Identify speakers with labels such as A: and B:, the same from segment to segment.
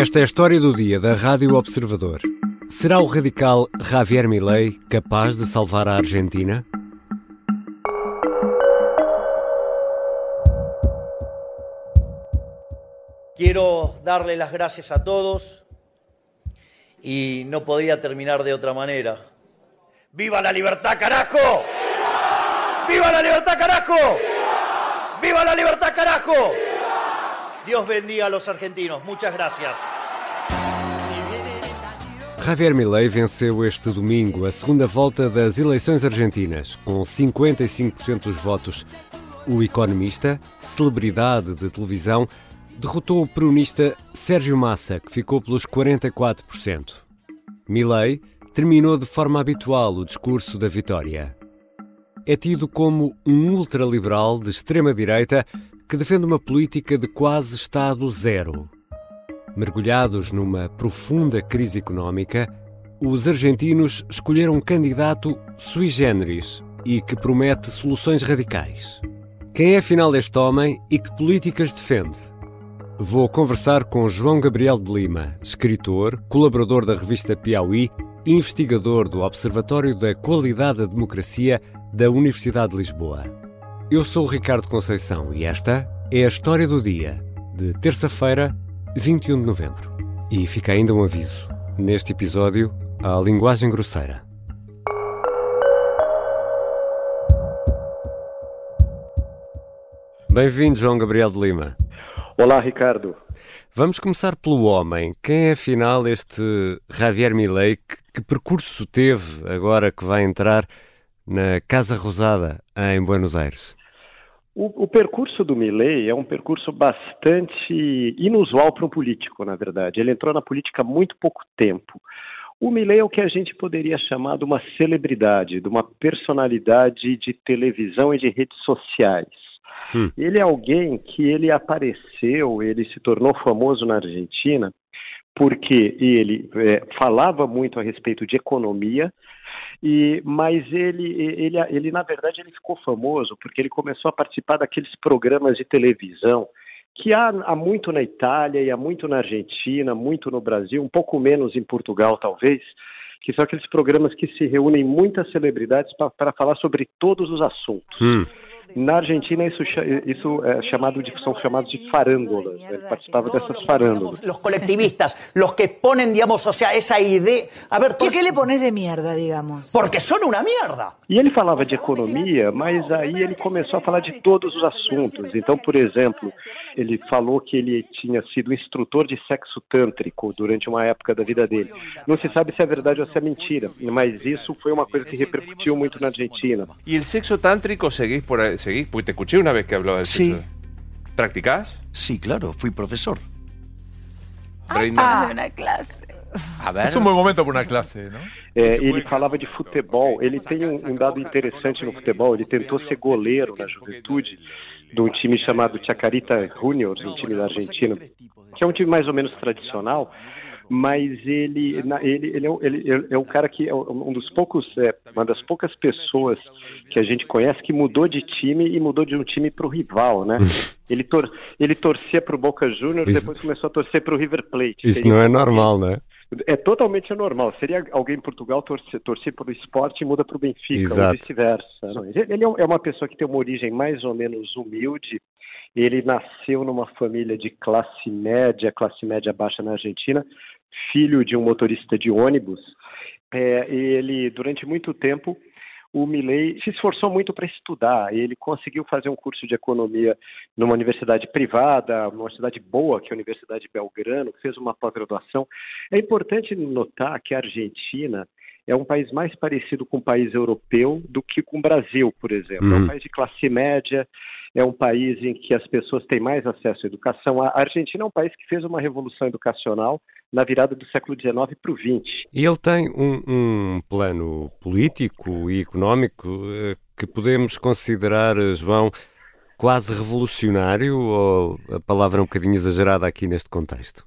A: Esta é a história do dia da Rádio Observador. Será o radical Javier Milei capaz de salvar a Argentina?
B: Quiero darle las gracias a todos y no podría terminar de otra manera. ¡Viva la libertad, carajo! ¡Viva la libertad, carajo! ¡Viva la libertad, carajo! Dios bendiga a los argentinos. Muchas gracias.
A: Javier Milei venceu este domingo a segunda volta das eleições argentinas, com 55% dos votos. O economista, celebridade de televisão, derrotou o peronista Sérgio Massa, que ficou pelos 44%. Milei terminou de forma habitual o discurso da vitória. É tido como um ultraliberal de extrema-direita que defende uma política de quase Estado zero. Mergulhados numa profunda crise económica, os argentinos escolheram um candidato sui generis e que promete soluções radicais. Quem é afinal este homem e que políticas defende? Vou conversar com João Gabriel de Lima, escritor, colaborador da revista Piauí e investigador do Observatório da Qualidade da Democracia da Universidade de Lisboa. Eu sou o Ricardo Conceição e esta é a história do dia, de terça-feira, 21 de novembro. E fica ainda um aviso: neste episódio, há linguagem grosseira. Bem-vindo, João Gabriel de Lima.
C: Olá, Ricardo.
A: Vamos começar pelo homem. Quem é afinal este Javier Milei? Que, que percurso teve agora que vai entrar na Casa Rosada em Buenos Aires?
C: O, o, percurso do Milley é um percurso bastante inusual para um político, na verdade. Ele entrou na política há muito pouco tempo. O Milley é o que a gente poderia chamar de uma celebridade, de uma personalidade de televisão e de redes sociais. Hum. Ele é alguém que ele apareceu, ele se tornou famoso na Argentina porque ele é, falava muito a respeito de economia, e, mas ele, ele, ele, na verdade, ele ficou famoso porque ele começou a participar daqueles programas de televisão que há, há muito na Itália e há muito na Argentina, muito no Brasil, um pouco menos em Portugal, talvez, que são aqueles programas que se reúnem muitas celebridades para falar sobre todos os assuntos. Hum. Na Argentina, isso, isso é chamado de, são chamados de farándolas. Ele participava dessas farándolas.
B: Os coletivistas, os que ponem, digamos, o sea, essa ideia...
D: A ver, Por que le pones de merda, digamos?
B: Porque são uma merda.
C: E ele falava de economia, mas aí ele começou a falar de todos os assuntos. Então, por exemplo, ele falou que ele tinha sido instrutor de sexo tântrico durante uma época da vida dele. Não se sabe se é verdade ou se é mentira, mas isso foi uma coisa que repercutiu muito na Argentina.
E: E o sexo tântrico seguís por aí? Seguís? Porque te escuché una vez que hablaba del
F: sí.
E: sexo. ¿Practicás?
F: Sí, claro, fui profesor.
G: Ah, una clase.
E: A ver. É um bom momento para uma classe, não?
C: É, ele falava de futebol. Ele tem um, um, dado interessante no futebol. Ele tentou ser goleiro na juventude de um time chamado Chacarita Juniors, um time da Argentina, que é um time mais ou menos tradicional mas ele, ele, ele, é, ele é um cara que é um dos poucos, é, uma das poucas pessoas que a gente conhece que mudou de time e mudou de um time para o rival, né? Ele, tor ele torcia para o Boca Juniors, e depois começou a torcer para o River Plate.
A: Isso não é normal, né?
C: É totalmente anormal. Seria alguém em Portugal torcer, torcer para o esporte e muda para o Benfica,
A: Exato.
C: ou vice-versa. Ele é, é uma pessoa que tem uma origem mais ou menos humilde. Ele nasceu numa família de classe média, classe média baixa na Argentina, filho de um motorista de ônibus, é, ele, durante muito tempo, o Milley se esforçou muito para estudar. Ele conseguiu fazer um curso de economia numa universidade privada, numa universidade boa, que é a Universidade Belgrano, fez uma pós-graduação. É importante notar que a Argentina é um país mais parecido com um país europeu do que com o Brasil, por exemplo. Uhum. É um uhum. país de classe média, é um país em que as pessoas têm mais acesso à educação. A Argentina é um país que fez uma revolução educacional na virada do século XIX para o XX.
A: E ele tem um, um plano político e económico eh, que podemos considerar, eh, João, quase revolucionário ou a palavra é um bocadinho exagerada aqui neste contexto?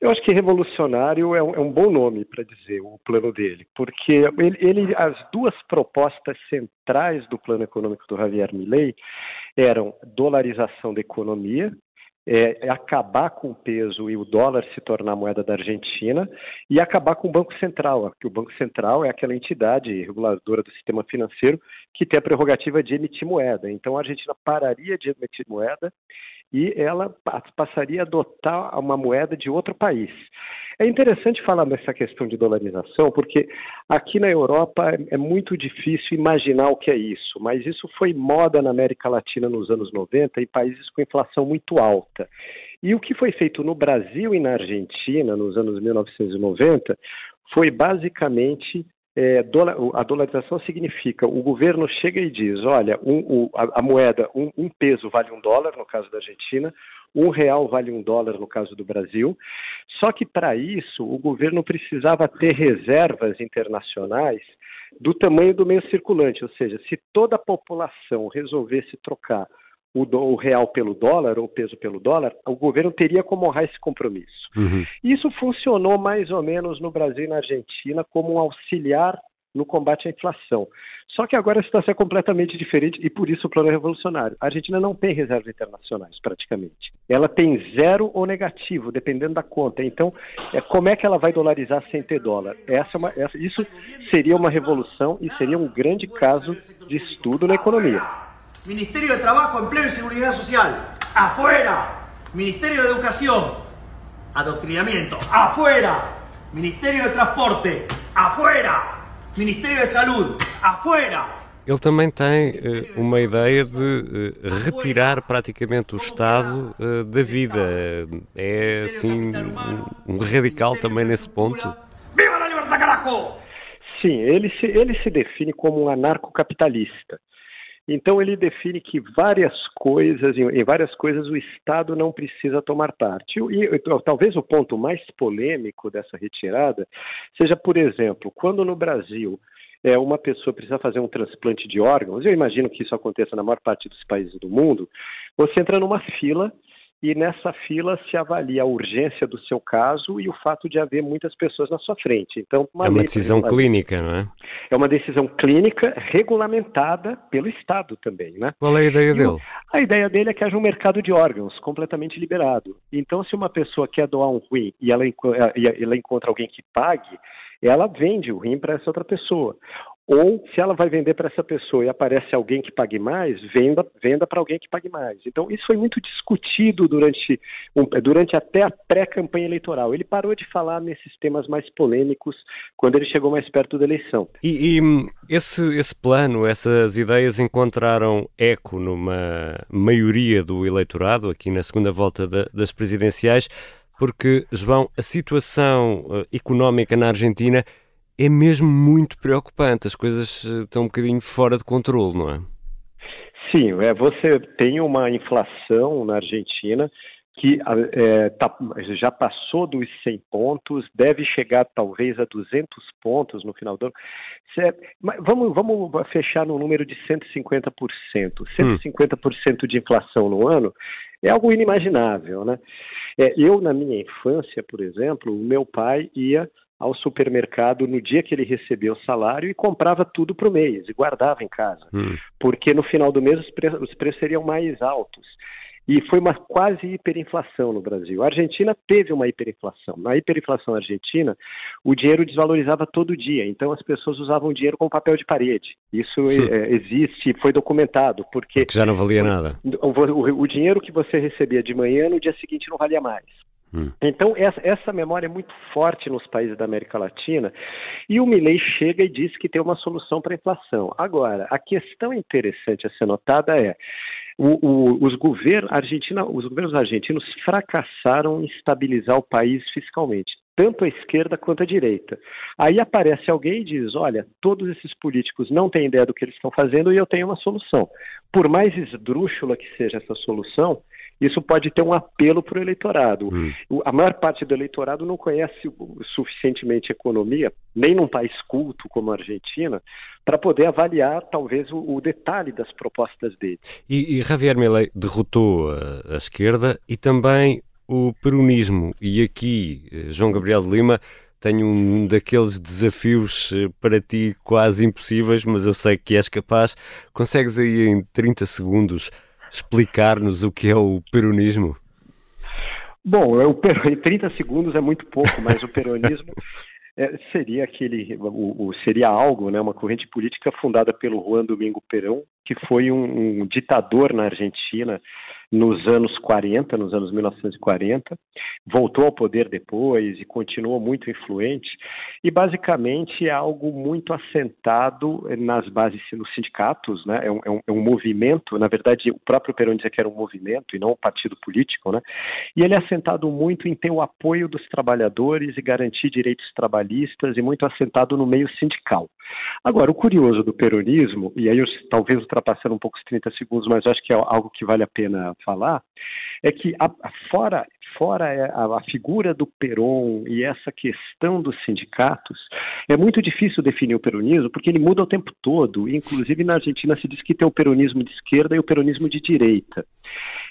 C: Eu acho que revolucionário é um, é um bom nome para dizer o plano dele, porque ele, ele, as duas propostas centrais do plano econômico do Javier Milei eram dolarização da economia é, é, acabar com o peso e o dólar se tornar moeda da Argentina e acabar com o Banco Central, que o Banco Central é aquela entidade reguladora do sistema financeiro que tem a prerrogativa de emitir moeda. Então a Argentina pararia de emitir moeda e ela passaria a adotar uma moeda de outro país. É interessante falar dessa questão de dolarização, porque aqui na Europa é muito difícil imaginar o que é isso, mas isso foi moda na América Latina nos anos 90 em países com inflação muito alta. E o que foi feito no Brasil e na Argentina nos anos 1990 foi basicamente é, a dolarização significa o governo chega e diz, olha, um, o, a, a, moeda, um, um, peso vale um dólar, no caso da Argentina, um real vale um dólar, no caso do Brasil. Só que para isso o governo precisava ter reservas internacionais do tamanho do meio circulante, ou seja, se toda a população resolvesse trocar o, do, o, real pelo dólar, ou o peso pelo dólar, o governo teria como honrar esse compromisso. Uhum. Isso funcionou mais ou menos no Brasil e na Argentina como um auxiliar no combate à inflação. Só que agora a situação é completamente diferente e por isso o plano é revolucionário. A Argentina não tem reservas internacionais, praticamente. Ela tem zero ou negativo, dependendo da conta. Então, é, como é que ela vai dolarizar sem ter dólar? Essa, é uma, essa, isso seria uma revolução e seria um grande caso de estudo na economia.
B: Ministerio de Trabajo, Empleo y Seguridad Social, afuera. Ministerio de Educación, adoctrinamiento, afuera. Ministerio de Transporte, afuera. Ministério da Saúde, afuera!
A: Ele também tem uh, uma ideia de uh, retirar praticamente o Estado uh, da vida. É, assim, um, um, radical também nesse ponto.
B: Viva a liberdade, carajo!
C: Sim, ele se, ele se define como um anarcocapitalista. Então ele define que várias coisas, em várias coisas, o Estado não precisa tomar parte. E talvez o ponto mais polêmico dessa retirada seja, por exemplo, quando no Brasil é, uma pessoa precisa fazer um transplante de órgãos, eu imagino que isso aconteça na maior parte dos países do mundo, você entra numa fila e nessa fila se avalia a urgência do seu caso e o fato de haver muitas pessoas na sua frente. Então,
A: uma é uma decisão clínica, não é?
C: É uma decisão clínica regulamentada pelo Estado também, né?
A: Qual é a ideia e dele?
C: A ideia dele é que haja um mercado de órgãos completamente liberado. Então, se uma pessoa quer doar um rim e ela, ela encontra alguém que pague, ela vende o rim para essa outra pessoa. Ou, se ela vai vender para essa pessoa e aparece alguém que pague mais, venda, venda para alguém que pague mais. Então, isso foi muito discutido durante, durante até a pré-campanha eleitoral. Ele parou de falar nesses temas mais polêmicos quando ele chegou mais perto da eleição.
A: E, e esse, esse plano, essas ideias encontraram eco numa maioria do eleitorado, aqui na segunda volta da, das presidenciais, porque, João, a situação uh, económica na Argentina é mesmo muito preocupante. As coisas eh, estão um bocadinho fora de controle, não é?
C: Sim, é, você tem uma inflação na Argentina que é, tá, já passou dos 100 pontos, deve chegar talvez a 200 pontos no final do ano. É, vamos, vamos fechar no número de 150%. 150% hum. de inflação no ano é algo inimaginável, né? É, eu, na minha infância, por exemplo, o meu pai ia ao supermercado no dia que ele recebia o salário e comprava tudo para o mês e guardava em casa, hum. porque no final do mês os, pre os preços seriam mais altos. E foi uma quase hiperinflação no Brasil. A Argentina teve uma hiperinflação. Na hiperinflação argentina, o dinheiro desvalorizava todo dia, então as pessoas usavam dinheiro como papel de parede. Isso é, existe, foi documentado, porque,
A: porque já não valia nada.
C: O, o, o dinheiro que você recebia de manhã, no dia seguinte não valia mais. Hum. Então, essa, essa, memória é muito forte nos países da América Latina e o Milley chega e diz que tem uma solução para a inflação. Agora, a questão interessante a ser notada é o, o, os, governos, Argentina, os governos argentinos fracassaram em estabilizar o país fiscalmente, tanto a esquerda quanto a direita. Aí aparece alguém e diz: olha, todos esses políticos não têm ideia do que eles estão fazendo e eu tenho uma solução. Por mais esdrúxula que seja essa solução, isso pode ter um apelo para o eleitorado. Hum. A maior parte do eleitorado não conhece suficientemente economia, nem num país culto como a Argentina, para poder avaliar talvez o, o, detalhe das propostas dele.
A: E, e Javier Milei derrotou a, a esquerda e também o peronismo. E aqui, eh, João Gabriel de Lima, tenho um daqueles desafios eh, para ti quase impossíveis, mas eu sei que és capaz. Consegues aí em 30 segundos explicar-nos o que é o peronismo?
C: Bom, eu, em 30 segundos é muito pouco, mas o peronismo é, seria aquele, o, o, seria algo, né, uma corrente política fundada pelo Juan Domingo Perón, que foi um, um ditador na Argentina nos anos 40, nos anos 1940, voltou ao poder depois e continuou muito influente, e basicamente é algo muito assentado nas bases nos sindicatos, né? é, um, é um, é um movimento, na verdade o próprio Perón dizia que era um movimento e não um partido político, né? e ele é assentado muito em ter o apoio dos trabalhadores e garantir direitos trabalhistas e muito assentado no meio sindical. Agora, o curioso do peronismo, e aí eu, talvez ultrapassando um pouco os 30 segundos, mas acho que é algo que vale a pena falar, é que a, a, fora, fora a, a, figura do Peron e essa questão dos sindicatos, é muito difícil definir o peronismo porque ele muda o tempo todo. Inclusive na Argentina se diz que tem o peronismo de esquerda e o peronismo de direita.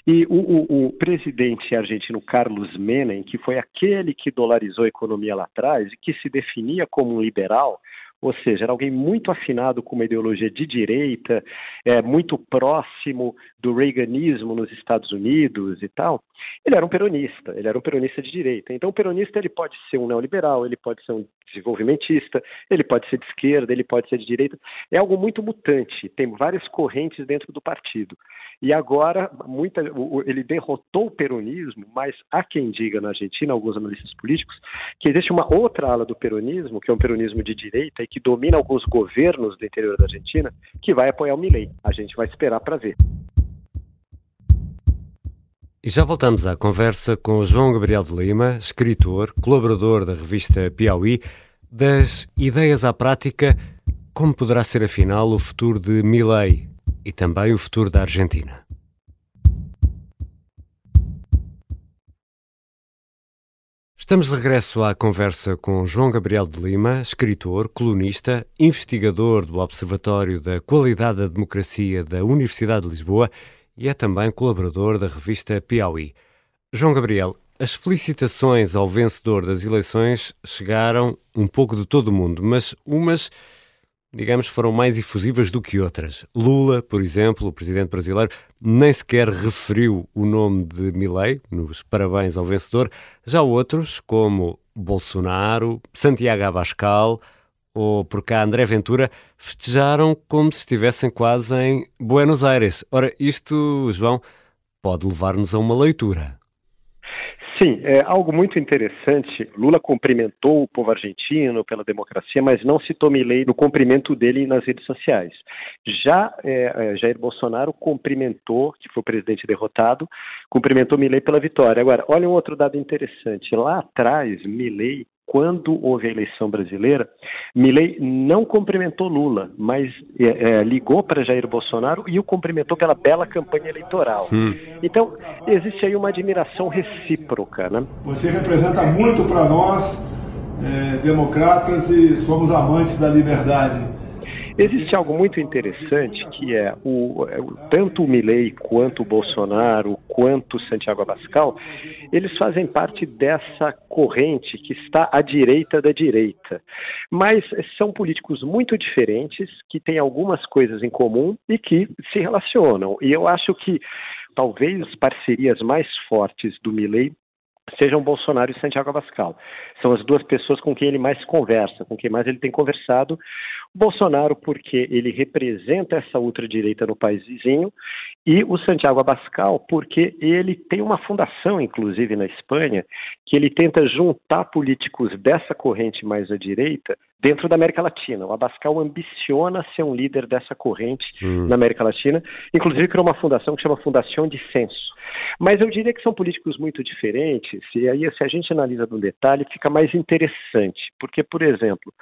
C: E o, o, o, presidente argentino Carlos Menem, que foi aquele que dolarizou a economia lá atrás e que se definia como um liberal, ou seja, era alguém muito afinado com uma ideologia de direita, é, muito próximo do reaganismo nos Estados Unidos e tal. Ele era um peronista, ele era um peronista de direita. Então, o peronista ele pode ser um neoliberal, ele pode ser um desenvolvimentista, ele pode ser de esquerda, ele pode ser de direita. É algo muito mutante, tem várias correntes dentro do partido. E agora, muita, ele derrotou o peronismo, mas há quem diga na Argentina, alguns analistas políticos, que existe uma outra ala do peronismo, que é um peronismo de direita e que domina alguns governos do interior da Argentina, que vai apoiar o Milei. A gente vai esperar para ver.
A: E já voltamos à conversa com João Gabriel de Lima, escritor, colaborador da revista Piauí, das ideias à prática, como poderá ser afinal o futuro de Milei e também o futuro da Argentina. Estamos de regresso à conversa com João Gabriel de Lima, escritor, colunista, investigador do Observatório da Qualidade da Democracia da Universidade de Lisboa e é também colaborador da revista Piauí. João Gabriel, as felicitações ao vencedor das eleições chegaram um pouco de todo o mundo, mas umas digamos, foram mais efusivas do que outras. Lula, por exemplo, o presidente brasileiro, nem sequer referiu o nome de Milei nos parabéns ao vencedor. Já outros, como Bolsonaro, Santiago Abascal ou por cá André Ventura, festejaram como se estivessem quase em Buenos Aires. Ora, isto, João, pode levar-nos a uma leitura.
C: Sim, é algo muito interessante. Lula cumprimentou o povo argentino pela democracia, mas não citou Milei no cumprimento dele nas redes sociais. Já é, é, Jair Bolsonaro cumprimentou, que foi o presidente derrotado, cumprimentou Milei pela vitória. Agora, olha um outro dado interessante. Lá atrás, Milei quando houve a eleição brasileira, Milley não cumprimentou Lula, mas é, é, ligou para Jair Bolsonaro e o cumprimentou pela bela campanha eleitoral. Hum. Então, existe aí uma admiração recíproca. Né?
F: Você representa muito para nós, é, democratas, e somos amantes da liberdade.
C: Existe algo muito interessante que é o, é tanto o Milley quanto o Bolsonaro, quanto o Santiago Abascal, eles fazem parte dessa corrente que está à direita da direita. Mas são políticos muito diferentes, que têm algumas coisas em comum e que se relacionam. E eu acho que talvez as parcerias mais fortes do Milley sejam Bolsonaro e Santiago Abascal. São as duas pessoas com quem ele mais conversa, com quem mais ele tem conversado. Bolsonaro, porque ele representa essa ultradireita no país vizinho, e o Santiago Abascal, porque ele tem uma fundação, inclusive na Espanha, que ele tenta juntar políticos dessa corrente mais à direita dentro da América Latina. O Abascal ambiciona ser um líder dessa corrente hum. na América Latina, inclusive criou uma fundação que chama Fundação de Censo. Mas eu diria que são políticos muito diferentes, e aí se a gente analisa no detalhe, fica mais interessante, porque, por exemplo,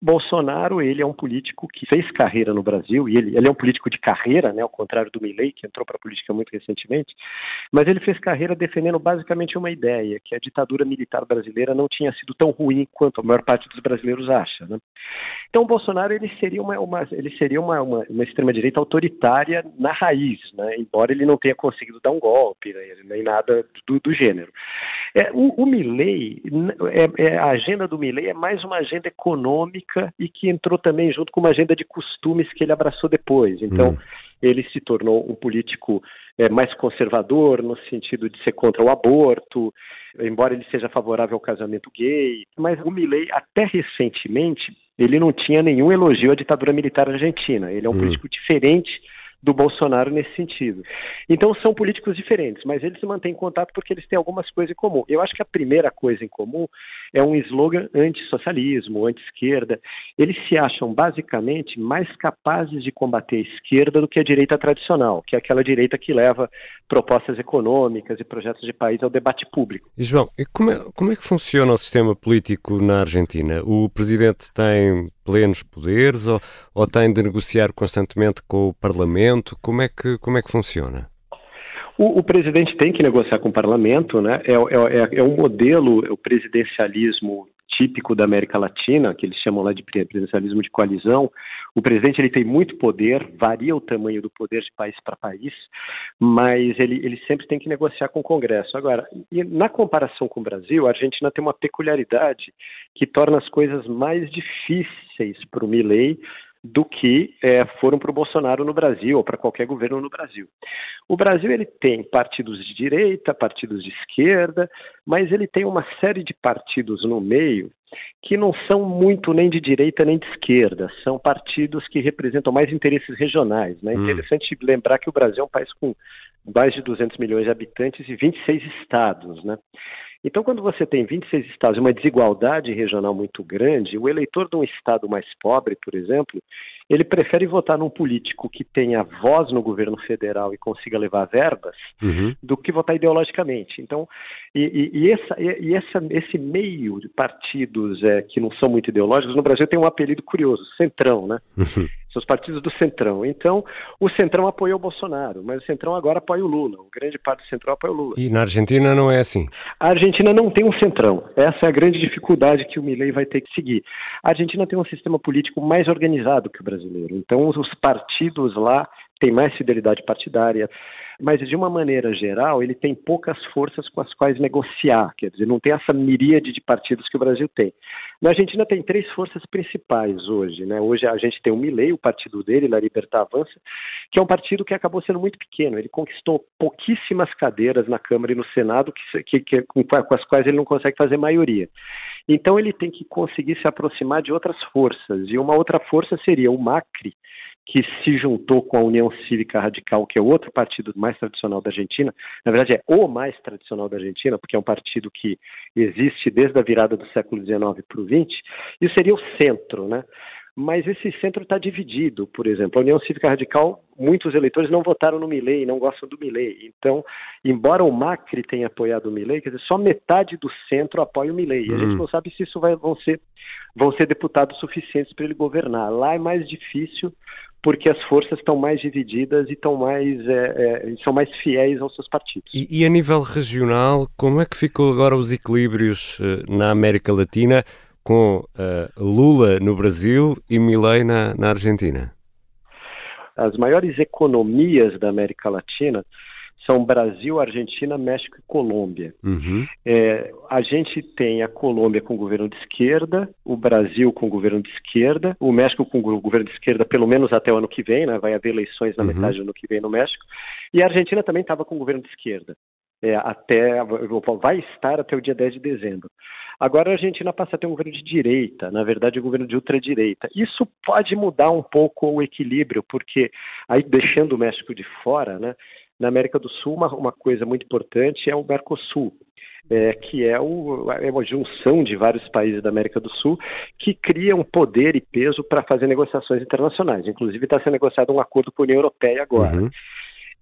C: Bolsonaro, ele é um político que fez carreira no Brasil, e ele, ele é um político de carreira, né, ao contrário do Milley, que entrou para a política muito recentemente, mas ele fez carreira defendendo basicamente uma ideia, que a ditadura militar brasileira não tinha sido tão ruim quanto a maior parte dos brasileiros acha. Né? Então, o Bolsonaro ele seria uma, uma ele seria uma, uma, uma extrema-direita autoritária na raiz, né? embora ele não tenha conseguido dar um golpe, né? nem nada do, do gênero. É, o, o Milley, é, é, a agenda do Milley é mais uma agenda econômica e que entrou também junto com uma agenda de costumes que ele abraçou depois. Então, hum ele se tornou um político é, mais conservador, no sentido de ser contra o aborto, embora ele seja favorável ao casamento gay. Mas o Milley, até recentemente, ele não tinha nenhum elogio à ditadura militar argentina. Ele é um hum. político diferente do Bolsonaro nesse sentido. Então são políticos diferentes, mas eles se mantêm em contato porque eles têm algumas coisas em comum. Eu acho que a primeira coisa em comum é um slogan anti-socialismo, anti-esquerda. Eles se acham basicamente mais capazes de combater a esquerda do que a direita tradicional, que é aquela direita que leva propostas econômicas e projetos de país ao debate público.
A: E João, como, é, como é que funciona o sistema político na Argentina? O presidente tem plenos poderes ou, ou tem de negociar constantemente com o Parlamento? Como é que, como é que funciona?
C: O, o, presidente tem que negociar com o parlamento, né? É, é, é, um modelo, o presidencialismo típico da América Latina, que eles chamam lá de presidencialismo de coalizão. O presidente ele tem muito poder, varia o tamanho do poder de país para país, mas ele, ele sempre tem que negociar com o Congresso. Agora, na comparação com o Brasil, a Argentina tem uma peculiaridade que torna as coisas mais difíceis para o Milley do que é, foram para o Bolsonaro no Brasil ou para qualquer governo no Brasil. O Brasil ele tem partidos de direita, partidos de esquerda, mas ele tem uma série de partidos no meio que não são muito nem de direita nem de esquerda, são partidos que representam mais interesses regionais. Né? É hum. interessante lembrar que o Brasil é um país com mais de 200 milhões de habitantes e 26 estados. Né? Então, quando você tem 26 estados e uma desigualdade regional muito grande, o eleitor de um estado mais pobre, por exemplo, ele prefere votar num político que tenha voz no governo federal e consiga levar verbas uhum. do que votar ideologicamente. Então, e, e, e, essa, e essa, esse meio de partidos é, que não são muito ideológicos, no Brasil tem um apelido curioso, Centrão, né? Uhum. São os partidos do Centrão. Então, o Centrão apoiou o Bolsonaro, mas o Centrão agora apoia o Lula. O grande parte do Centrão apoia o Lula.
A: E na Argentina não é assim?
C: A Argentina não tem um Centrão. Essa é a grande dificuldade que o Milei vai ter que seguir. A Argentina tem um sistema político mais organizado que o brasileiro. Então, os partidos lá têm mais fidelidade partidária mas de uma maneira geral ele tem poucas forças com as quais negociar, quer dizer, não tem essa miríade de partidos que o Brasil tem. Na Argentina tem três forças principais hoje, né? Hoje a gente tem o Milei, o partido dele, La Libertad Avança, que é um partido que acabou sendo muito pequeno. Ele conquistou pouquíssimas cadeiras na Câmara e no Senado que, que, que, com as quais ele não consegue fazer maioria. Então ele tem que conseguir se aproximar de outras forças. E uma outra força seria o Macri, que se juntou com a União Cívica Radical, que é outro partido mais tradicional da Argentina. Na verdade, é o mais tradicional da Argentina, porque é um partido que existe desde a virada do século XIX para o XX. Isso seria o centro, né? Mas esse centro está dividido, por exemplo. A União Cívica Radical, muitos eleitores não votaram no Milei, não gostam do Milei. Então, embora o Macri tenha apoiado o Milei, quer dizer, só metade do centro apoia o Milei. E a gente hum. não sabe se isso vai, vão ser vão ser deputados suficientes para ele governar. Lá é mais difícil porque as forças estão mais divididas e estão mais, é, é, são mais fiéis aos seus partidos.
A: E, e, a nível regional, como é que ficou agora os equilíbrios uh, na América Latina com uh, Lula no Brasil e Milei na, na Argentina?
C: As maiores economias da América Latina são Brasil, Argentina, México e Colômbia. Uhum. É, a gente tem a Colômbia com governo de esquerda, o Brasil com governo de esquerda, o México com governo de esquerda pelo menos até o ano que vem, né? vai haver eleições na uhum. metade do ano que vem no México, e a Argentina também estava com governo de esquerda. É, até vai estar até o dia 10 de dezembro. Agora a Argentina passa a ter um governo de direita, na verdade, um governo de ultradireita. Isso pode mudar um pouco o equilíbrio, porque aí deixando o México de fora, né, na América do Sul, uma, uma coisa muito importante é o Mercosul, é, que é, o, é, uma junção de vários países da América do Sul que cria um poder e peso para fazer negociações internacionais. Inclusive está sendo negociado um acordo com a União Europeia agora. Uhum.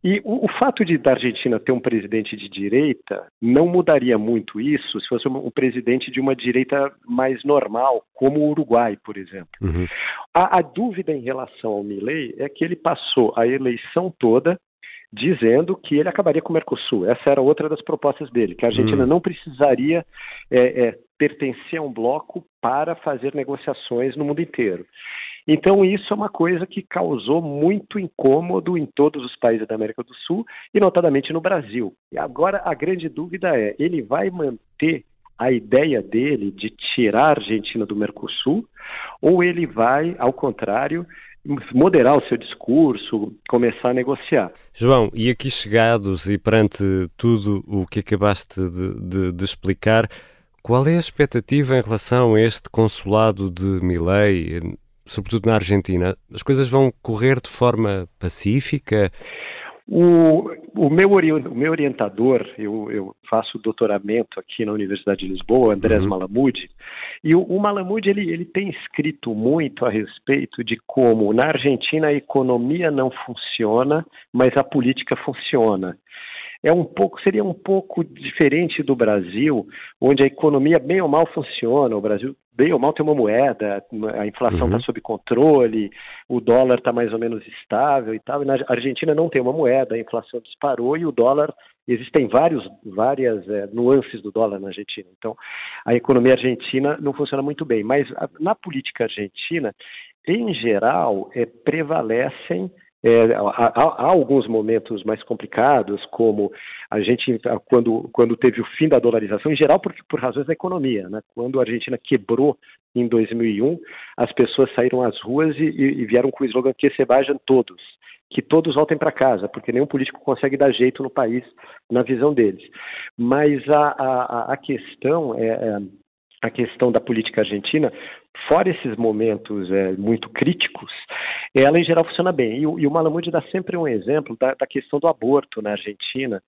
C: E o, o, fato de da Argentina ter um presidente de direita não mudaria muito isso se fosse um, um presidente de uma direita mais normal, como o Uruguai, por exemplo. Uhum. A, a, dúvida em relação ao Milei é que ele passou a eleição toda dizendo que ele acabaria com o Mercosul. Essa era outra das propostas dele, que a Argentina hum. não precisaria é, é, pertencer a um bloco para fazer negociações no mundo inteiro. Então, isso é uma coisa que causou muito incômodo em todos os países da América do Sul e, notadamente, no Brasil. E agora, a grande dúvida é: ele vai manter a ideia dele de tirar a Argentina do Mercosul ou ele vai, ao contrário, moderar o seu discurso, começar a negociar.
A: João, e aqui chegados e perante tudo o que acabaste de, de, de explicar, qual é a expectativa em relação a este consulado de Milei, sobretudo na Argentina? As coisas vão correr de forma pacífica?
C: O, o, meu, o meu orientador, eu, eu, faço doutoramento aqui na Universidade de Lisboa, Andrés uhum. Malamude, e o, o Malamude ele, ele tem escrito muito a respeito de como na Argentina a economia não funciona, mas a política funciona é um pouco seria um pouco diferente do Brasil, onde a economia bem ou mal funciona. O Brasil bem ou mal tem uma moeda, a inflação está uhum. sob controle, o dólar está mais ou menos estável e tal. E na Argentina não tem uma moeda, a inflação disparou e o dólar existem vários, várias é, nuances do dólar na Argentina. Então, a economia argentina não funciona muito bem. Mas na política argentina, em geral, é, prevalecem é, há, há, alguns momentos mais complicados, como a gente, quando, quando teve o fim da dolarização, em geral por, por razões da economia. Né? Quando a Argentina quebrou em 2001, as pessoas saíram às ruas e, e vieram com o slogan que se vajam todos, que todos voltem para casa, porque nenhum político consegue dar jeito no país, na visão deles. Mas a, a, a questão é, é a questão da política argentina, fora esses momentos é, muito críticos, ela em geral funciona bem. E, e o Malamude dá sempre um exemplo da, da, questão do aborto na Argentina.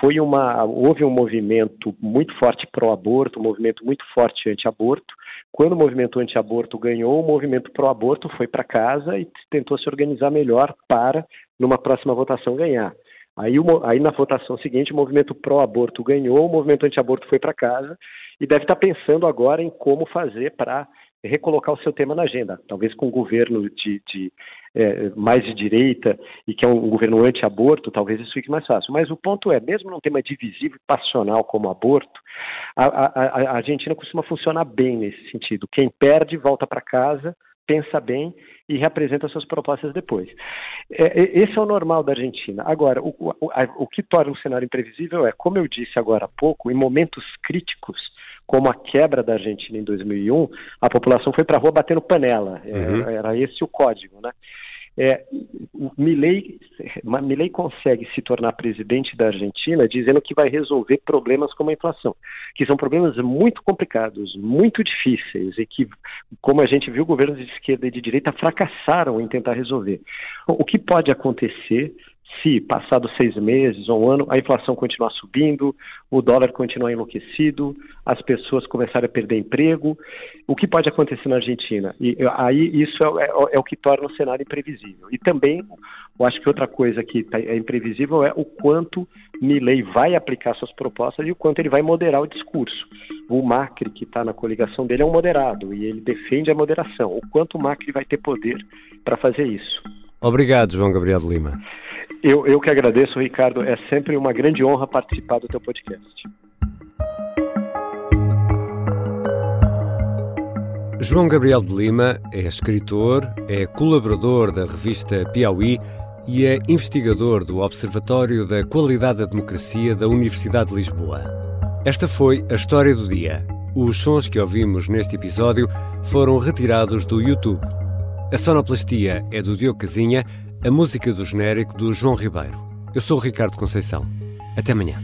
C: Foi uma, houve um movimento muito forte pró-aborto, um movimento muito forte anti-aborto. Quando o movimento anti-aborto ganhou, o movimento pró-aborto foi para casa e tentou se organizar melhor para, numa próxima votação, ganhar. Aí, aí, na votação seguinte, o movimento pró-aborto ganhou, o movimento anti-aborto foi para casa e deve estar pensando agora em como fazer para recolocar o seu tema na agenda, talvez com um governo de, de é, mais de direita e que é um, um governo anti-aborto, talvez isso fique mais fácil. Mas o ponto é, mesmo num tema divisivo e passional como aborto, a, a, a Argentina costuma funcionar bem nesse sentido. Quem perde volta para casa, pensa bem e reapresenta suas propostas depois. É, esse é o normal da Argentina. Agora, o, o, a, o que torna o cenário imprevisível é, como eu disse agora há pouco, em momentos críticos, como a quebra da Argentina em 2001, a população foi para a rua batendo panela. É, uhum. Era esse o código, né? É, Milley, Milley consegue se tornar presidente da Argentina dizendo que vai resolver problemas como a inflação, que são problemas muito complicados, muito difíceis e que, como a gente viu, governos de esquerda e de direita fracassaram em tentar resolver. O que pode acontecer se, passados seis meses ou um ano, a inflação continuar subindo, o dólar continuar enlouquecido, as pessoas começarem a perder emprego, o que pode acontecer na Argentina? E aí isso é, é, é o que torna o cenário imprevisível. E também, eu acho que outra coisa que tá, é imprevisível é o quanto Milley vai aplicar suas propostas e o quanto ele vai moderar o discurso. O Macri, que está na coligação dele, é um moderado e ele defende a moderação. O quanto o Macri vai ter poder para fazer isso.
A: Obrigado, João Gabriel de Lima.
C: Eu, eu que agradeço, Ricardo. É sempre uma grande honra participar do teu podcast.
A: João Gabriel de Lima é escritor, é colaborador da revista Piauí e é investigador do Observatório da Qualidade da Democracia da Universidade de Lisboa. Esta foi a história do dia. Os sons que ouvimos neste episódio foram retirados do YouTube. A sonoplastia é do Diogo Casinha, a música do genérico do João Ribeiro. Eu sou o Ricardo Conceição. Até amanhã.